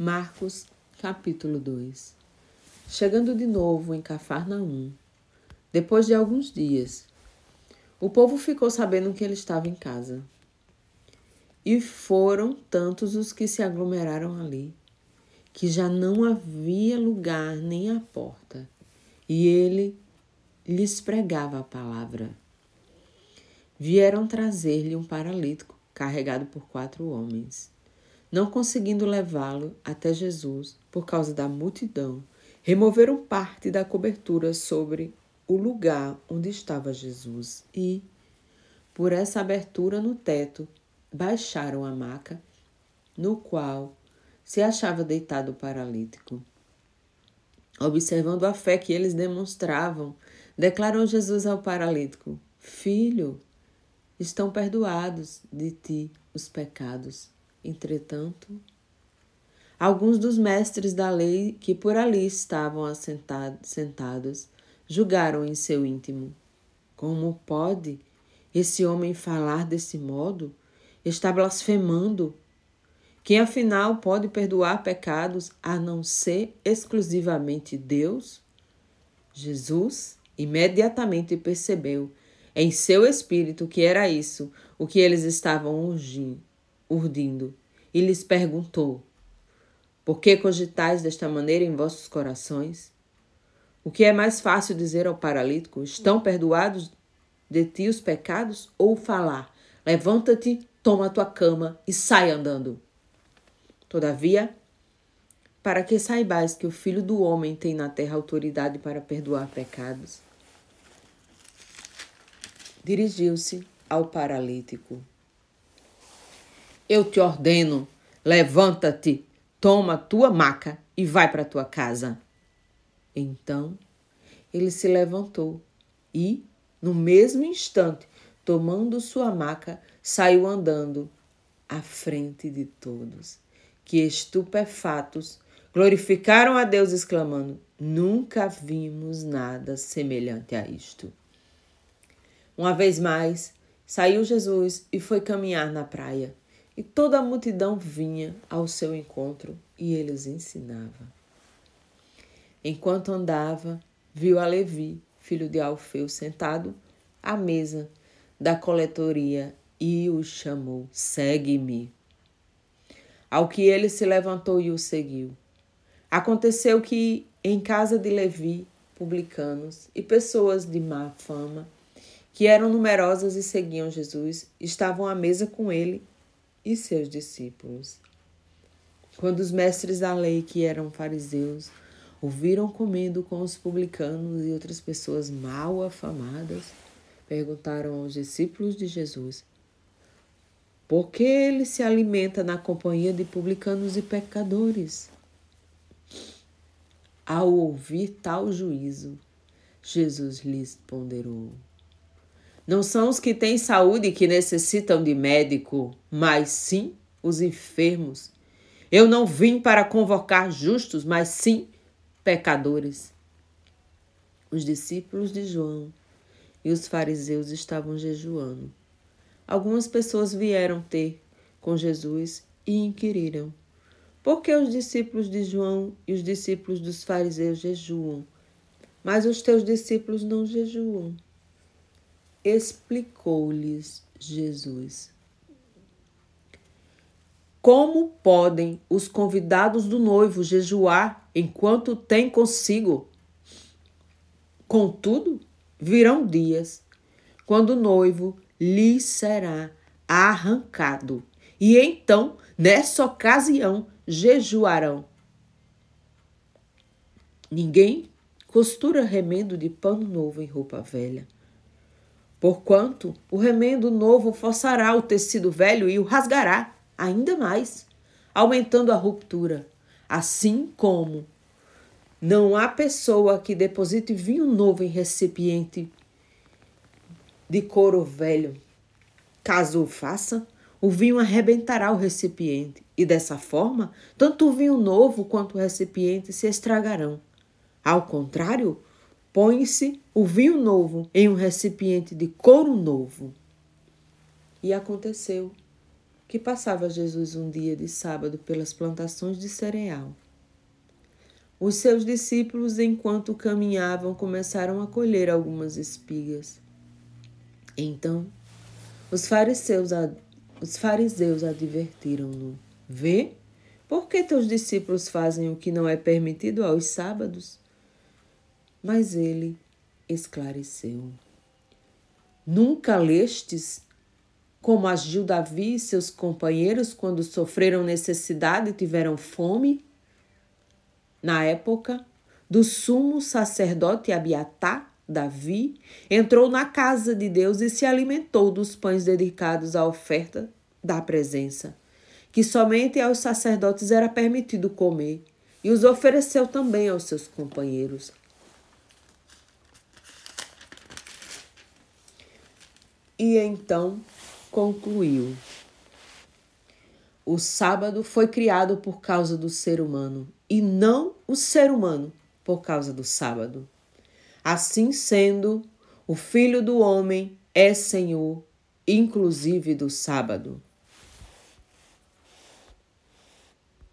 Marcos, capítulo 2 Chegando de novo em Cafarnaum, depois de alguns dias, o povo ficou sabendo que ele estava em casa. E foram tantos os que se aglomeraram ali, que já não havia lugar nem à porta, e ele lhes pregava a palavra. Vieram trazer-lhe um paralítico carregado por quatro homens. Não conseguindo levá-lo até Jesus por causa da multidão, removeram parte da cobertura sobre o lugar onde estava Jesus e, por essa abertura no teto, baixaram a maca no qual se achava deitado o paralítico. Observando a fé que eles demonstravam, declarou Jesus ao paralítico: Filho, estão perdoados de ti os pecados. Entretanto, alguns dos mestres da lei que por ali estavam assentados, sentados julgaram em seu íntimo: Como pode esse homem falar desse modo? Está blasfemando. Quem afinal pode perdoar pecados a não ser exclusivamente Deus? Jesus imediatamente percebeu em seu espírito que era isso o que eles estavam urgindo urdindo, e lhes perguntou: Por que cogitais desta maneira em vossos corações? O que é mais fácil dizer ao paralítico: Estão perdoados de ti os pecados? Ou falar: Levanta-te, toma a tua cama e sai andando? Todavia, para que saibais que o Filho do Homem tem na terra autoridade para perdoar pecados, dirigiu-se ao paralítico. Eu te ordeno, levanta-te, toma tua maca e vai para tua casa. Então ele se levantou e, no mesmo instante, tomando sua maca, saiu andando à frente de todos, que estupefatos glorificaram a Deus, exclamando: Nunca vimos nada semelhante a isto. Uma vez mais, saiu Jesus e foi caminhar na praia. E toda a multidão vinha ao seu encontro e ele os ensinava. Enquanto andava, viu a Levi, filho de Alfeu, sentado à mesa da coletoria e o chamou: Segue-me. Ao que ele se levantou e o seguiu. Aconteceu que, em casa de Levi, publicanos e pessoas de má fama, que eram numerosas e seguiam Jesus, estavam à mesa com ele e seus discípulos. Quando os mestres da lei, que eram fariseus, ouviram comendo com os publicanos e outras pessoas mal afamadas, perguntaram aos discípulos de Jesus: Por que ele se alimenta na companhia de publicanos e pecadores? Ao ouvir tal juízo, Jesus lhes ponderou: não são os que têm saúde que necessitam de médico, mas sim os enfermos. Eu não vim para convocar justos, mas sim pecadores. Os discípulos de João e os fariseus estavam jejuando. Algumas pessoas vieram ter com Jesus e inquiriram: Por que os discípulos de João e os discípulos dos fariseus jejuam, mas os teus discípulos não jejuam? Explicou-lhes Jesus. Como podem os convidados do noivo jejuar enquanto têm consigo? Contudo, virão dias quando o noivo lhes será arrancado, e então, nessa ocasião, jejuarão. Ninguém costura remendo de pano novo em roupa velha Porquanto o remendo novo forçará o tecido velho e o rasgará ainda mais, aumentando a ruptura. Assim como não há pessoa que deposite vinho novo em recipiente de couro velho. Caso o faça, o vinho arrebentará o recipiente, e dessa forma, tanto o vinho novo quanto o recipiente se estragarão. Ao contrário, põe-se o vinho novo em um recipiente de couro novo. E aconteceu que passava Jesus um dia de sábado pelas plantações de cereal. Os seus discípulos, enquanto caminhavam, começaram a colher algumas espigas. Então, os fariseus, os fariseus advertiram-no: Vê, por que teus discípulos fazem o que não é permitido aos sábados? Mas ele esclareceu: Nunca lestes como agiu Davi e seus companheiros quando sofreram necessidade e tiveram fome? Na época do sumo sacerdote Abiatá, Davi entrou na casa de Deus e se alimentou dos pães dedicados à oferta da presença, que somente aos sacerdotes era permitido comer, e os ofereceu também aos seus companheiros. E então concluiu: O sábado foi criado por causa do ser humano e não o ser humano por causa do sábado. Assim sendo, o Filho do Homem é Senhor, inclusive do sábado.